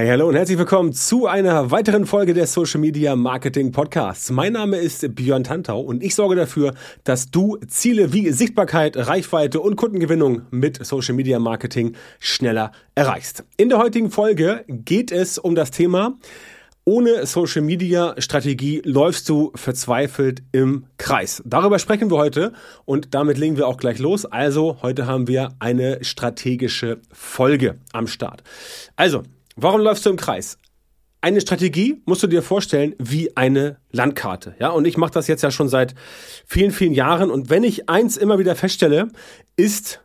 Hey, hallo und herzlich willkommen zu einer weiteren Folge des Social Media Marketing Podcasts. Mein Name ist Björn Tantau und ich sorge dafür, dass du Ziele wie Sichtbarkeit, Reichweite und Kundengewinnung mit Social Media Marketing schneller erreichst. In der heutigen Folge geht es um das Thema ohne Social Media Strategie läufst du verzweifelt im Kreis. Darüber sprechen wir heute und damit legen wir auch gleich los. Also heute haben wir eine strategische Folge am Start. Also, warum läufst du im Kreis? Eine Strategie musst du dir vorstellen wie eine Landkarte. Ja, und ich mache das jetzt ja schon seit vielen, vielen Jahren. Und wenn ich eins immer wieder feststelle, ist,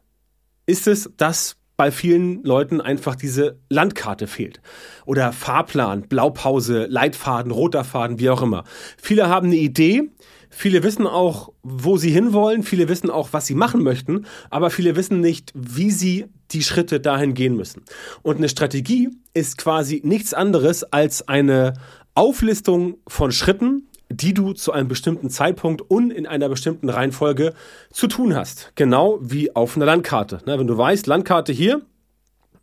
ist es, dass bei vielen Leuten einfach diese Landkarte fehlt. Oder Fahrplan, Blaupause, Leitfaden, roter Faden, wie auch immer. Viele haben eine Idee, viele wissen auch, wo sie hinwollen, viele wissen auch, was sie machen möchten, aber viele wissen nicht, wie sie die Schritte dahin gehen müssen. Und eine Strategie ist quasi nichts anderes als eine Auflistung von Schritten, die du zu einem bestimmten Zeitpunkt und in einer bestimmten Reihenfolge zu tun hast. Genau wie auf einer Landkarte. wenn du weißt, Landkarte hier,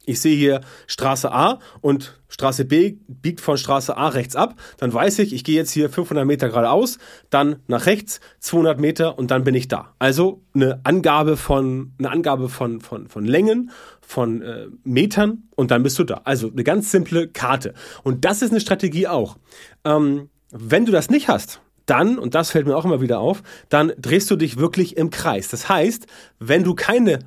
ich sehe hier Straße A und Straße B biegt von Straße A rechts ab, dann weiß ich, ich gehe jetzt hier 500 Meter geradeaus, dann nach rechts 200 Meter und dann bin ich da. Also eine Angabe von, eine Angabe von, von, von Längen, von äh, Metern und dann bist du da. Also eine ganz simple Karte. Und das ist eine Strategie auch. Ähm, wenn du das nicht hast, dann, und das fällt mir auch immer wieder auf, dann drehst du dich wirklich im Kreis. Das heißt, wenn du keine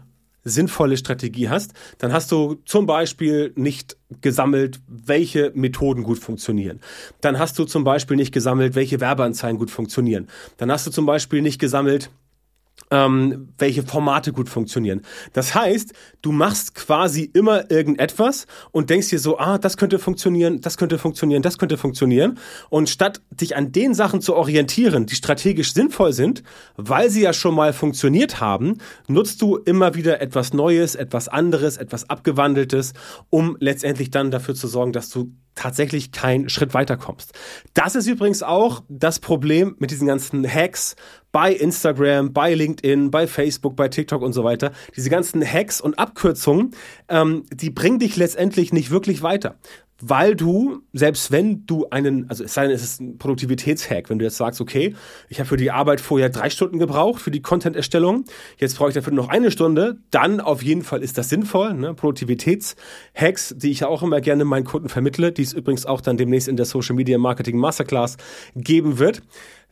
sinnvolle Strategie hast, dann hast du zum Beispiel nicht gesammelt, welche Methoden gut funktionieren. Dann hast du zum Beispiel nicht gesammelt, welche Werbeanzeigen gut funktionieren. Dann hast du zum Beispiel nicht gesammelt, ähm, welche Formate gut funktionieren. Das heißt, du machst quasi immer irgendetwas und denkst dir so, ah, das könnte funktionieren, das könnte funktionieren, das könnte funktionieren. Und statt dich an den Sachen zu orientieren, die strategisch sinnvoll sind, weil sie ja schon mal funktioniert haben, nutzt du immer wieder etwas Neues, etwas anderes, etwas Abgewandeltes, um letztendlich dann dafür zu sorgen, dass du tatsächlich keinen Schritt weiterkommst. Das ist übrigens auch das Problem mit diesen ganzen Hacks bei Instagram, bei LinkedIn, bei Facebook, bei TikTok und so weiter. Diese ganzen Hacks und Abkürzungen, ähm, die bringen dich letztendlich nicht wirklich weiter weil du, selbst wenn du einen, also es sei denn, es ist ein Produktivitätshack, wenn du jetzt sagst, okay, ich habe für die Arbeit vorher drei Stunden gebraucht, für die Content-Erstellung, jetzt brauche ich dafür noch eine Stunde, dann auf jeden Fall ist das sinnvoll. Ne? Produktivitätshacks, die ich ja auch immer gerne meinen Kunden vermittle, die es übrigens auch dann demnächst in der Social Media Marketing Masterclass geben wird.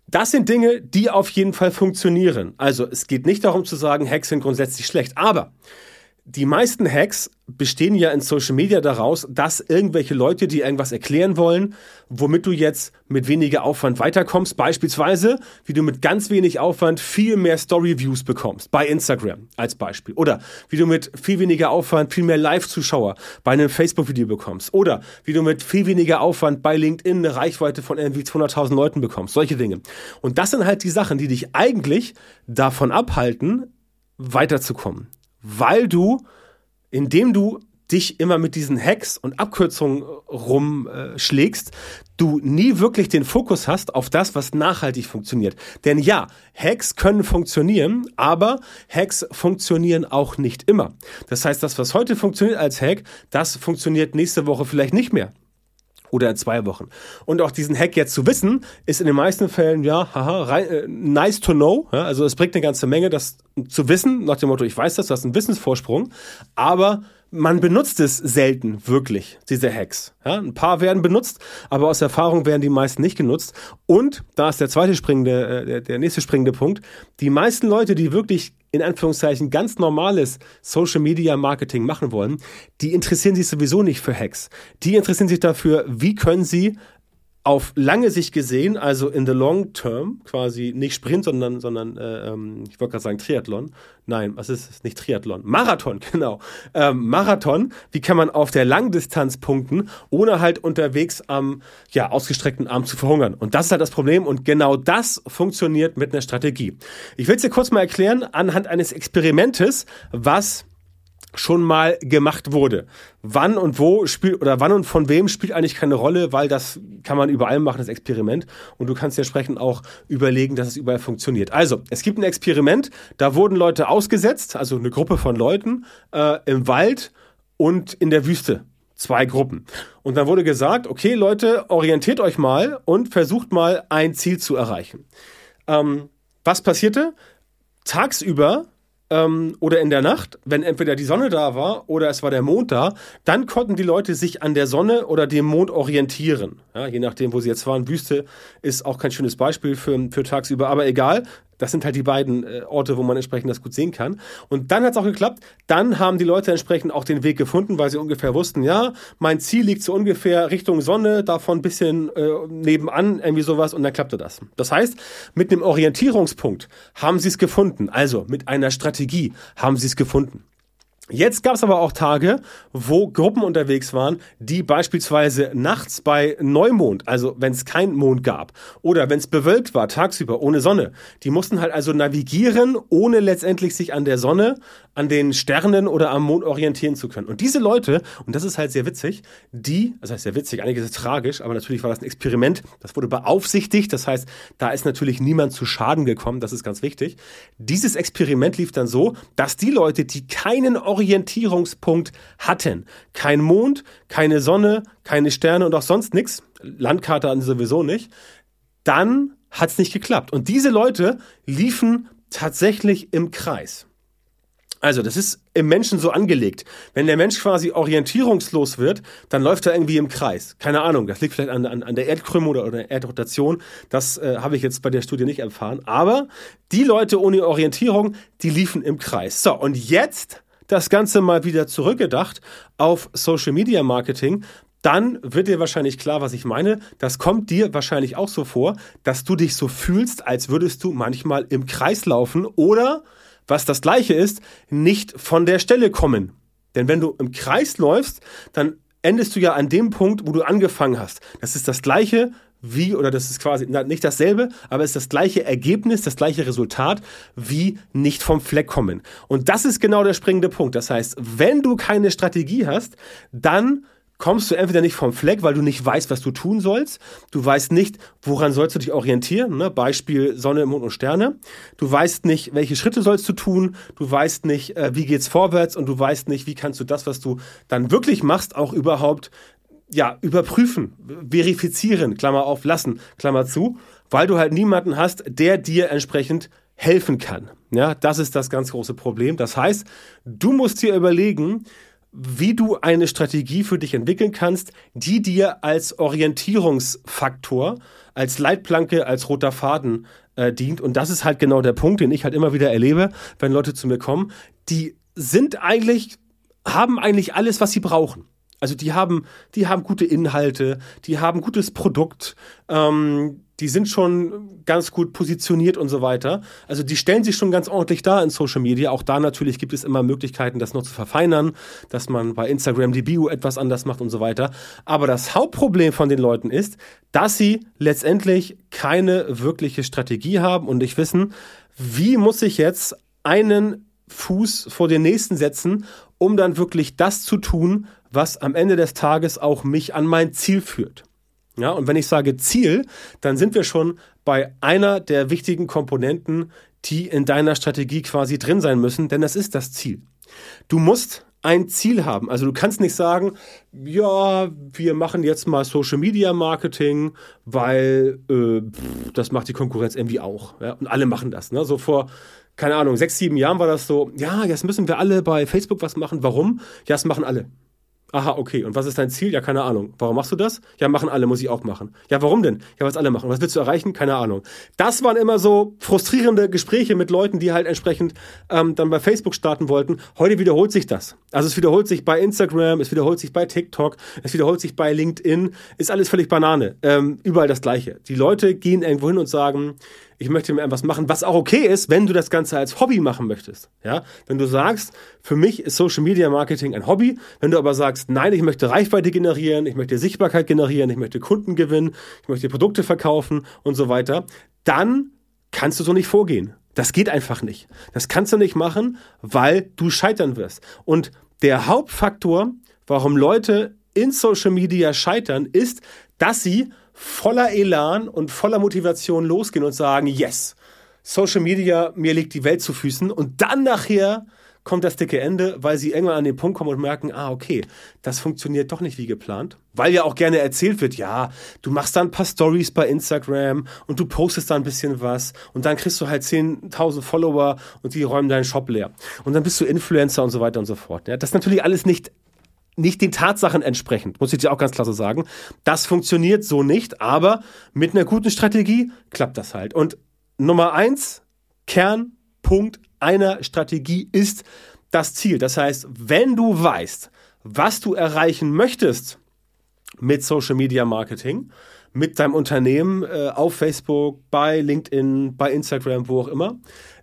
Das sind Dinge, die auf jeden Fall funktionieren. Also es geht nicht darum zu sagen, Hacks sind grundsätzlich schlecht, aber die meisten Hacks bestehen ja in Social Media daraus, dass irgendwelche Leute dir irgendwas erklären wollen, womit du jetzt mit weniger Aufwand weiterkommst. Beispielsweise, wie du mit ganz wenig Aufwand viel mehr Story-Views bekommst. Bei Instagram als Beispiel. Oder wie du mit viel weniger Aufwand viel mehr Live-Zuschauer bei einem Facebook-Video bekommst. Oder wie du mit viel weniger Aufwand bei LinkedIn eine Reichweite von irgendwie 200.000 Leuten bekommst. Solche Dinge. Und das sind halt die Sachen, die dich eigentlich davon abhalten, weiterzukommen weil du, indem du dich immer mit diesen Hacks und Abkürzungen rumschlägst, du nie wirklich den Fokus hast auf das, was nachhaltig funktioniert. Denn ja, Hacks können funktionieren, aber Hacks funktionieren auch nicht immer. Das heißt, das, was heute funktioniert als Hack, das funktioniert nächste Woche vielleicht nicht mehr oder in zwei Wochen. Und auch diesen Hack jetzt zu wissen, ist in den meisten Fällen, ja, haha, rein, äh, nice to know. Ja, also es bringt eine ganze Menge, das zu wissen, nach dem Motto, ich weiß das, du hast einen Wissensvorsprung, aber man benutzt es selten wirklich, diese Hacks. Ja, ein paar werden benutzt, aber aus Erfahrung werden die meisten nicht genutzt. Und da ist der zweite springende, äh, der, der nächste springende Punkt. Die meisten Leute, die wirklich in Anführungszeichen ganz normales Social Media Marketing machen wollen, die interessieren sich sowieso nicht für Hacks. Die interessieren sich dafür, wie können sie auf lange Sicht gesehen, also in the long term, quasi nicht Sprint, sondern, sondern äh, ähm, ich wollte gerade sagen Triathlon. Nein, was ist es? Nicht Triathlon. Marathon, genau. Ähm, Marathon, wie kann man auf der Langdistanz punkten, ohne halt unterwegs am ja, ausgestreckten Arm zu verhungern? Und das ist halt das Problem und genau das funktioniert mit einer Strategie. Ich will es dir kurz mal erklären anhand eines Experimentes, was schon mal gemacht wurde. Wann und wo spielt oder wann und von wem spielt eigentlich keine Rolle, weil das kann man überall machen, das Experiment. Und du kannst entsprechend auch überlegen, dass es überall funktioniert. Also, es gibt ein Experiment, da wurden Leute ausgesetzt, also eine Gruppe von Leuten äh, im Wald und in der Wüste zwei Gruppen. Und dann wurde gesagt, okay Leute, orientiert euch mal und versucht mal ein Ziel zu erreichen. Ähm, was passierte? Tagsüber ähm, oder in der Nacht, wenn entweder die Sonne da war oder es war der Mond da, dann konnten die Leute sich an der Sonne oder dem Mond orientieren. Ja, je nachdem, wo sie jetzt waren. Wüste ist auch kein schönes Beispiel für, für tagsüber, aber egal. Das sind halt die beiden äh, Orte, wo man entsprechend das gut sehen kann. Und dann hat es auch geklappt. Dann haben die Leute entsprechend auch den Weg gefunden, weil sie ungefähr wussten, ja, mein Ziel liegt so ungefähr Richtung Sonne, davon ein bisschen äh, nebenan, irgendwie sowas, und dann klappte das. Das heißt, mit einem Orientierungspunkt haben sie es gefunden. Also mit einer Strategie haben sie es gefunden. Jetzt gab es aber auch Tage, wo Gruppen unterwegs waren, die beispielsweise nachts bei Neumond, also wenn es keinen Mond gab, oder wenn es bewölkt war, tagsüber ohne Sonne, die mussten halt also navigieren, ohne letztendlich sich an der Sonne, an den Sternen oder am Mond orientieren zu können. Und diese Leute, und das ist halt sehr witzig, die, das heißt sehr witzig, einiges ist tragisch, aber natürlich war das ein Experiment, das wurde beaufsichtigt, das heißt, da ist natürlich niemand zu Schaden gekommen, das ist ganz wichtig. Dieses Experiment lief dann so, dass die Leute, die keinen Orientierungspunkt hatten. Kein Mond, keine Sonne, keine Sterne und auch sonst nichts. Landkarte an sowieso nicht. Dann hat es nicht geklappt. Und diese Leute liefen tatsächlich im Kreis. Also, das ist im Menschen so angelegt. Wenn der Mensch quasi orientierungslos wird, dann läuft er irgendwie im Kreis. Keine Ahnung, das liegt vielleicht an, an, an der Erdkrümmung oder, oder der Erdrotation. Das äh, habe ich jetzt bei der Studie nicht erfahren. Aber die Leute ohne Orientierung, die liefen im Kreis. So, und jetzt das Ganze mal wieder zurückgedacht auf Social Media Marketing, dann wird dir wahrscheinlich klar, was ich meine. Das kommt dir wahrscheinlich auch so vor, dass du dich so fühlst, als würdest du manchmal im Kreis laufen oder, was das gleiche ist, nicht von der Stelle kommen. Denn wenn du im Kreis läufst, dann endest du ja an dem Punkt, wo du angefangen hast. Das ist das gleiche, wie, oder das ist quasi nicht dasselbe, aber es ist das gleiche Ergebnis, das gleiche Resultat, wie nicht vom Fleck kommen. Und das ist genau der springende Punkt. Das heißt, wenn du keine Strategie hast, dann kommst du entweder nicht vom Fleck, weil du nicht weißt, was du tun sollst. Du weißt nicht, woran sollst du dich orientieren. Ne? Beispiel Sonne, Mond und Sterne. Du weißt nicht, welche Schritte sollst du tun. Du weißt nicht, äh, wie geht's vorwärts und du weißt nicht, wie kannst du das, was du dann wirklich machst, auch überhaupt ja, überprüfen, verifizieren, Klammer auf, lassen, Klammer zu, weil du halt niemanden hast, der dir entsprechend helfen kann. Ja, das ist das ganz große Problem. Das heißt, du musst dir überlegen, wie du eine Strategie für dich entwickeln kannst, die dir als Orientierungsfaktor, als Leitplanke, als roter Faden äh, dient. Und das ist halt genau der Punkt, den ich halt immer wieder erlebe, wenn Leute zu mir kommen. Die sind eigentlich, haben eigentlich alles, was sie brauchen. Also die haben, die haben gute Inhalte, die haben gutes Produkt, ähm, die sind schon ganz gut positioniert und so weiter. Also die stellen sich schon ganz ordentlich da in Social Media. Auch da natürlich gibt es immer Möglichkeiten, das noch zu verfeinern, dass man bei Instagram die Bio etwas anders macht und so weiter. Aber das Hauptproblem von den Leuten ist, dass sie letztendlich keine wirkliche Strategie haben und nicht wissen, wie muss ich jetzt einen Fuß vor den nächsten setzen, um dann wirklich das zu tun, was am Ende des Tages auch mich an mein Ziel führt. Ja, und wenn ich sage Ziel, dann sind wir schon bei einer der wichtigen Komponenten, die in deiner Strategie quasi drin sein müssen, denn das ist das Ziel. Du musst ein Ziel haben. Also du kannst nicht sagen, ja, wir machen jetzt mal Social Media Marketing, weil äh, pff, das macht die Konkurrenz irgendwie auch. Ja? Und alle machen das. Ne? So vor keine Ahnung, sechs, sieben Jahren war das so, ja, jetzt müssen wir alle bei Facebook was machen. Warum? Ja, das machen alle. Aha, okay. Und was ist dein Ziel? Ja, keine Ahnung. Warum machst du das? Ja, machen alle, muss ich auch machen. Ja, warum denn? Ja, was alle machen. Was willst du erreichen? Keine Ahnung. Das waren immer so frustrierende Gespräche mit Leuten, die halt entsprechend ähm, dann bei Facebook starten wollten. Heute wiederholt sich das. Also es wiederholt sich bei Instagram, es wiederholt sich bei TikTok, es wiederholt sich bei LinkedIn. Ist alles völlig Banane. Ähm, überall das Gleiche. Die Leute gehen irgendwo hin und sagen, ich möchte mir etwas machen, was auch okay ist, wenn du das Ganze als Hobby machen möchtest. Ja, wenn du sagst, für mich ist Social Media Marketing ein Hobby, wenn du aber sagst, nein, ich möchte Reichweite generieren, ich möchte Sichtbarkeit generieren, ich möchte Kunden gewinnen, ich möchte Produkte verkaufen und so weiter, dann kannst du so nicht vorgehen. Das geht einfach nicht. Das kannst du nicht machen, weil du scheitern wirst. Und der Hauptfaktor, warum Leute in Social Media scheitern, ist, dass sie voller Elan und voller Motivation losgehen und sagen, yes, Social Media, mir liegt die Welt zu Füßen und dann nachher kommt das dicke Ende, weil sie irgendwann an den Punkt kommen und merken, ah, okay, das funktioniert doch nicht wie geplant. Weil ja auch gerne erzählt wird, ja, du machst da ein paar Stories bei Instagram und du postest da ein bisschen was und dann kriegst du halt 10.000 Follower und die räumen deinen Shop leer. Und dann bist du Influencer und so weiter und so fort. Ja, das ist natürlich alles nicht nicht den Tatsachen entsprechend, muss ich dir auch ganz klar so sagen. Das funktioniert so nicht, aber mit einer guten Strategie klappt das halt. Und Nummer eins, Kernpunkt einer Strategie ist das Ziel. Das heißt, wenn du weißt, was du erreichen möchtest mit Social Media Marketing, mit deinem Unternehmen äh, auf Facebook, bei LinkedIn, bei Instagram, wo auch immer,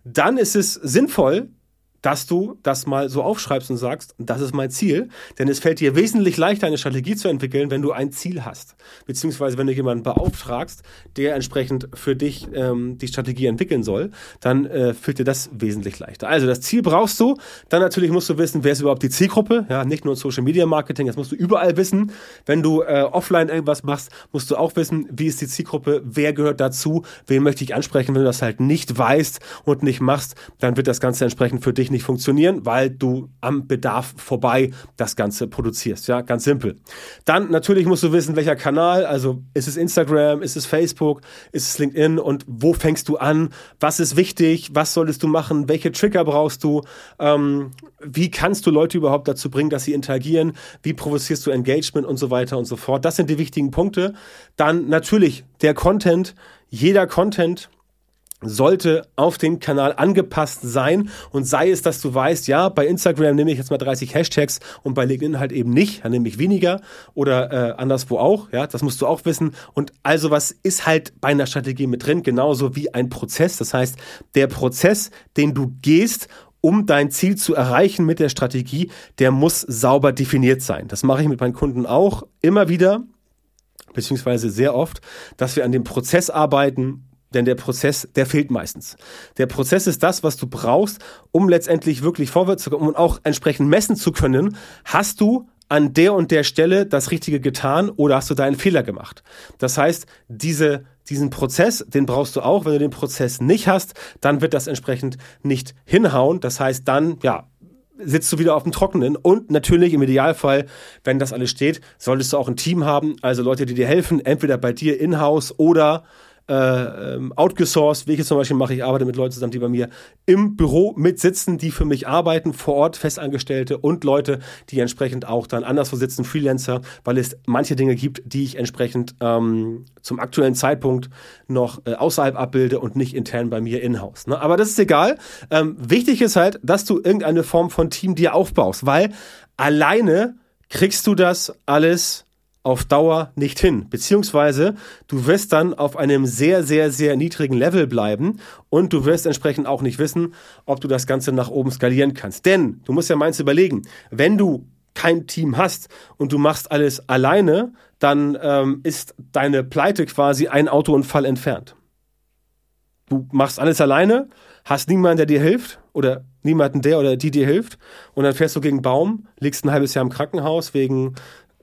dann ist es sinnvoll, dass du das mal so aufschreibst und sagst, das ist mein Ziel. Denn es fällt dir wesentlich leichter, eine Strategie zu entwickeln, wenn du ein Ziel hast. Beziehungsweise wenn du jemanden beauftragst, der entsprechend für dich ähm, die Strategie entwickeln soll, dann äh, fällt dir das wesentlich leichter. Also das Ziel brauchst du. Dann natürlich musst du wissen, wer ist überhaupt die Zielgruppe. Ja, nicht nur Social Media Marketing, das musst du überall wissen. Wenn du äh, offline irgendwas machst, musst du auch wissen, wie ist die Zielgruppe, wer gehört dazu, wen möchte ich ansprechen. Wenn du das halt nicht weißt und nicht machst, dann wird das Ganze entsprechend für dich nicht funktionieren, weil du am Bedarf vorbei das Ganze produzierst. Ja, ganz simpel. Dann natürlich musst du wissen, welcher Kanal, also ist es Instagram, ist es Facebook, ist es LinkedIn und wo fängst du an? Was ist wichtig? Was solltest du machen? Welche Trigger brauchst du? Ähm, wie kannst du Leute überhaupt dazu bringen, dass sie interagieren? Wie provozierst du Engagement und so weiter und so fort? Das sind die wichtigen Punkte. Dann natürlich der Content. Jeder Content sollte auf den Kanal angepasst sein. Und sei es, dass du weißt, ja, bei Instagram nehme ich jetzt mal 30 Hashtags und bei LinkedIn halt eben nicht, dann nehme ich weniger oder äh, anderswo auch, ja, das musst du auch wissen. Und also was ist halt bei einer Strategie mit drin, genauso wie ein Prozess, das heißt, der Prozess, den du gehst, um dein Ziel zu erreichen mit der Strategie, der muss sauber definiert sein. Das mache ich mit meinen Kunden auch immer wieder, beziehungsweise sehr oft, dass wir an dem Prozess arbeiten, denn der Prozess, der fehlt meistens. Der Prozess ist das, was du brauchst, um letztendlich wirklich vorwärts zu kommen und auch entsprechend messen zu können. Hast du an der und der Stelle das Richtige getan oder hast du da einen Fehler gemacht? Das heißt, diese, diesen Prozess, den brauchst du auch. Wenn du den Prozess nicht hast, dann wird das entsprechend nicht hinhauen. Das heißt, dann, ja, sitzt du wieder auf dem Trockenen. Und natürlich im Idealfall, wenn das alles steht, solltest du auch ein Team haben, also Leute, die dir helfen, entweder bei dir in-house oder äh, ähm, outgesourced, jetzt zum Beispiel mache, ich arbeite mit Leuten zusammen, die bei mir im Büro mitsitzen, die für mich arbeiten, vor Ort, Festangestellte und Leute, die entsprechend auch dann anderswo sitzen, Freelancer, weil es manche Dinge gibt, die ich entsprechend ähm, zum aktuellen Zeitpunkt noch äh, außerhalb abbilde und nicht intern bei mir in-house. Ne? Aber das ist egal. Ähm, wichtig ist halt, dass du irgendeine Form von Team dir aufbaust, weil alleine kriegst du das alles auf Dauer nicht hin. Beziehungsweise du wirst dann auf einem sehr, sehr, sehr niedrigen Level bleiben und du wirst entsprechend auch nicht wissen, ob du das Ganze nach oben skalieren kannst. Denn du musst ja meins überlegen, wenn du kein Team hast und du machst alles alleine, dann ähm, ist deine Pleite quasi ein Autounfall entfernt. Du machst alles alleine, hast niemanden, der dir hilft oder niemanden, der oder die dir hilft und dann fährst du gegen Baum, liegst ein halbes Jahr im Krankenhaus wegen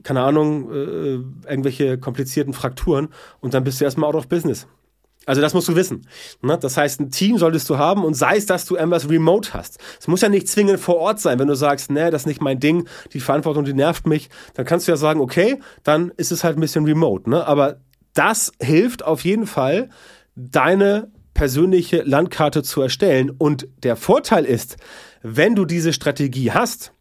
keine Ahnung, äh, irgendwelche komplizierten Frakturen und dann bist du erstmal out of business. Also das musst du wissen. Ne? Das heißt, ein Team solltest du haben und sei es, dass du irgendwas remote hast. Es muss ja nicht zwingend vor Ort sein. Wenn du sagst, nee, das ist nicht mein Ding, die Verantwortung, die nervt mich, dann kannst du ja sagen, okay, dann ist es halt ein bisschen remote. Ne? Aber das hilft auf jeden Fall, deine persönliche Landkarte zu erstellen. Und der Vorteil ist, wenn du diese Strategie hast,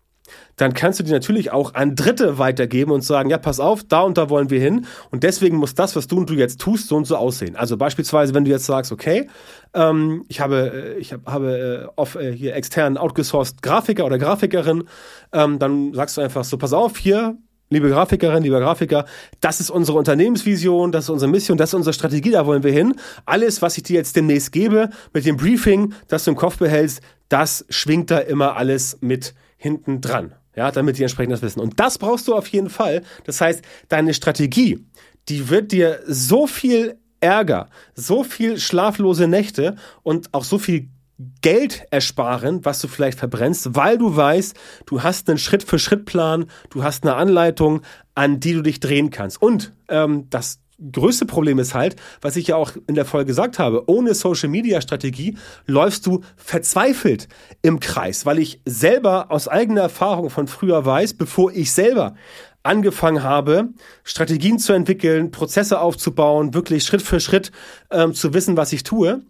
dann kannst du die natürlich auch an Dritte weitergeben und sagen, ja, pass auf, da und da wollen wir hin. Und deswegen muss das, was du und du jetzt tust, so und so aussehen. Also beispielsweise, wenn du jetzt sagst, okay, ähm, ich habe, äh, ich hab, habe äh, auf, äh, hier extern outgesourced Grafiker oder Grafikerin, ähm, dann sagst du einfach so, pass auf, hier, liebe Grafikerin, lieber Grafiker, das ist unsere Unternehmensvision, das ist unsere Mission, das ist unsere Strategie, da wollen wir hin. Alles, was ich dir jetzt demnächst gebe, mit dem Briefing, das du im Kopf behältst, das schwingt da immer alles mit hinten dran ja, damit die entsprechend das wissen. Und das brauchst du auf jeden Fall. Das heißt, deine Strategie, die wird dir so viel Ärger, so viel schlaflose Nächte und auch so viel Geld ersparen, was du vielleicht verbrennst, weil du weißt, du hast einen Schritt-für-Schritt-Plan, du hast eine Anleitung, an die du dich drehen kannst. Und ähm, das größte Problem ist halt, was ich ja auch in der Folge gesagt habe, ohne Social Media Strategie läufst du verzweifelt im Kreis, weil ich selber aus eigener Erfahrung von früher weiß, bevor ich selber angefangen habe, Strategien zu entwickeln, Prozesse aufzubauen, wirklich Schritt für Schritt ähm, zu wissen, was ich tue,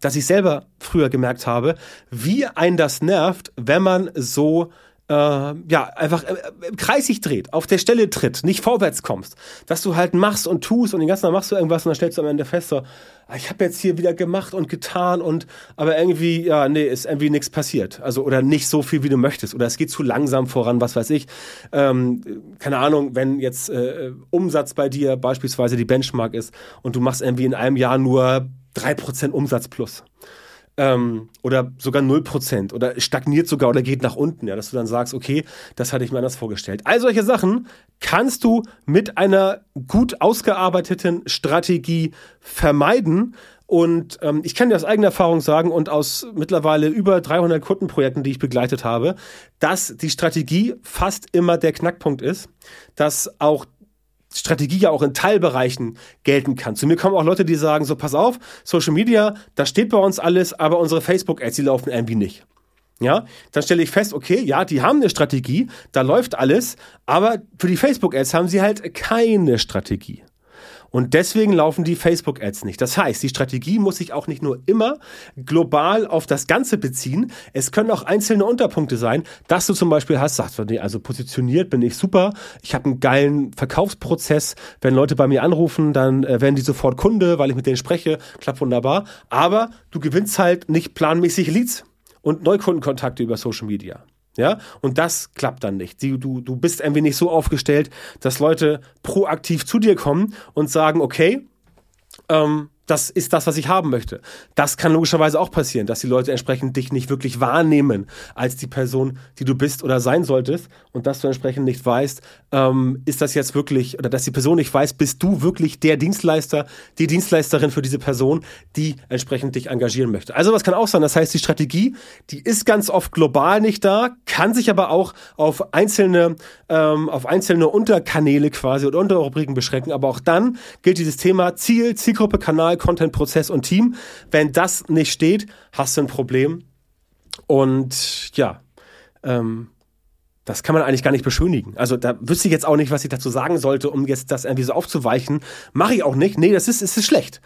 dass ich selber früher gemerkt habe, wie ein das nervt, wenn man so äh, ja, einfach äh, im Kreis sich dreht, auf der Stelle tritt, nicht vorwärts kommst. Dass du halt machst und tust und den ganzen Tag machst du irgendwas und dann stellst du am Ende fest, so, ah, ich habe jetzt hier wieder gemacht und getan und aber irgendwie, ja, nee, ist irgendwie nichts passiert. Also, oder nicht so viel, wie du möchtest. Oder es geht zu langsam voran, was weiß ich. Ähm, keine Ahnung, wenn jetzt äh, Umsatz bei dir beispielsweise die Benchmark ist und du machst irgendwie in einem Jahr nur drei Prozent Umsatz plus ähm, oder sogar 0% oder stagniert sogar oder geht nach unten, ja, dass du dann sagst, okay, das hatte ich mir anders vorgestellt. All solche Sachen kannst du mit einer gut ausgearbeiteten Strategie vermeiden. Und ähm, ich kann dir aus eigener Erfahrung sagen und aus mittlerweile über 300 Kundenprojekten, die ich begleitet habe, dass die Strategie fast immer der Knackpunkt ist, dass auch Strategie ja auch in Teilbereichen gelten kann. Zu mir kommen auch Leute, die sagen, so pass auf, Social Media, da steht bei uns alles, aber unsere Facebook-Ads, die laufen irgendwie nicht. Ja, dann stelle ich fest, okay, ja, die haben eine Strategie, da läuft alles, aber für die Facebook-Ads haben sie halt keine Strategie. Und deswegen laufen die Facebook-Ads nicht. Das heißt, die Strategie muss sich auch nicht nur immer global auf das Ganze beziehen. Es können auch einzelne Unterpunkte sein, dass du zum Beispiel hast, sagst du, also positioniert bin ich super, ich habe einen geilen Verkaufsprozess. Wenn Leute bei mir anrufen, dann äh, werden die sofort Kunde, weil ich mit denen spreche, klappt wunderbar. Aber du gewinnst halt nicht planmäßig Leads und Neukundenkontakte über Social Media. Ja, und das klappt dann nicht. Du, du, bist ein wenig so aufgestellt, dass Leute proaktiv zu dir kommen und sagen, okay, ähm, das ist das, was ich haben möchte. Das kann logischerweise auch passieren, dass die Leute entsprechend dich nicht wirklich wahrnehmen als die Person, die du bist oder sein solltest und dass du entsprechend nicht weißt, ähm, ist das jetzt wirklich, oder dass die Person nicht weiß, bist du wirklich der Dienstleister, die Dienstleisterin für diese Person, die entsprechend dich engagieren möchte. Also was kann auch sein, das heißt, die Strategie, die ist ganz oft global nicht da, kann sich aber auch auf einzelne, ähm, auf einzelne Unterkanäle quasi oder Unterrubriken beschränken, aber auch dann gilt dieses Thema Ziel, Zielgruppe, Kanal, Content, Prozess und Team. Wenn das nicht steht, hast du ein Problem. Und ja, ähm, das kann man eigentlich gar nicht beschönigen. Also da wüsste ich jetzt auch nicht, was ich dazu sagen sollte, um jetzt das irgendwie so aufzuweichen. Mache ich auch nicht. Nee, das ist, es ist schlecht.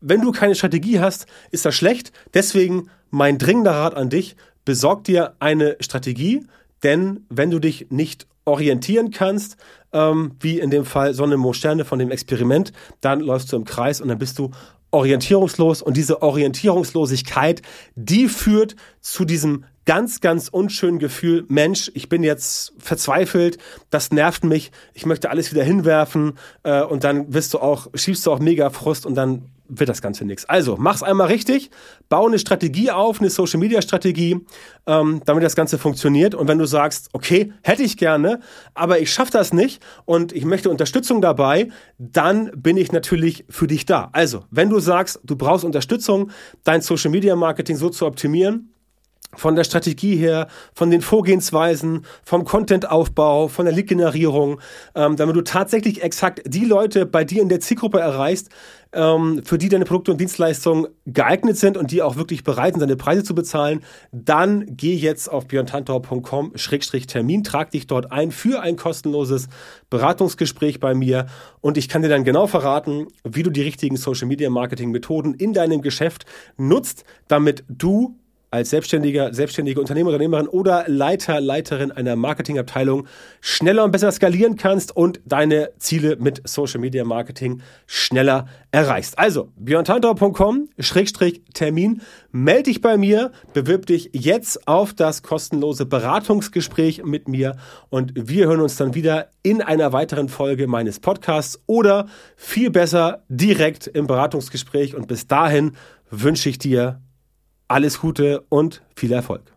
Wenn du keine Strategie hast, ist das schlecht. Deswegen mein dringender Rat an dich, besorg dir eine Strategie, denn wenn du dich nicht orientieren kannst, ähm, wie in dem Fall Sonne, Mond, Sterne von dem Experiment, dann läufst du im Kreis und dann bist du orientierungslos. Und diese Orientierungslosigkeit, die führt zu diesem ganz, ganz unschönen Gefühl, Mensch, ich bin jetzt verzweifelt, das nervt mich, ich möchte alles wieder hinwerfen äh, und dann wirst du auch, schiebst du auch mega Frust und dann wird das Ganze nichts. Also, mach's einmal richtig, bau eine Strategie auf, eine Social Media Strategie, ähm, damit das Ganze funktioniert. Und wenn du sagst, okay, hätte ich gerne, aber ich schaffe das nicht und ich möchte Unterstützung dabei, dann bin ich natürlich für dich da. Also, wenn du sagst, du brauchst Unterstützung, dein Social Media Marketing so zu optimieren, von der Strategie her, von den Vorgehensweisen, vom Contentaufbau, von der Lead-Generierung, ähm, damit du tatsächlich exakt die Leute bei dir in der Zielgruppe erreichst, ähm, für die deine Produkte und Dienstleistungen geeignet sind und die auch wirklich bereit sind, deine Preise zu bezahlen, dann geh jetzt auf björntantau.com-termin, trag dich dort ein für ein kostenloses Beratungsgespräch bei mir und ich kann dir dann genau verraten, wie du die richtigen Social Media Marketing Methoden in deinem Geschäft nutzt, damit du als Selbstständiger, selbstständige Unternehmer, Unternehmerin oder Leiter, Leiterin einer Marketingabteilung schneller und besser skalieren kannst und deine Ziele mit Social Media Marketing schneller erreichst. Also, björntantau.com, Schrägstrich Termin, melde dich bei mir, bewirb dich jetzt auf das kostenlose Beratungsgespräch mit mir und wir hören uns dann wieder in einer weiteren Folge meines Podcasts oder viel besser direkt im Beratungsgespräch und bis dahin wünsche ich dir alles Gute und viel Erfolg.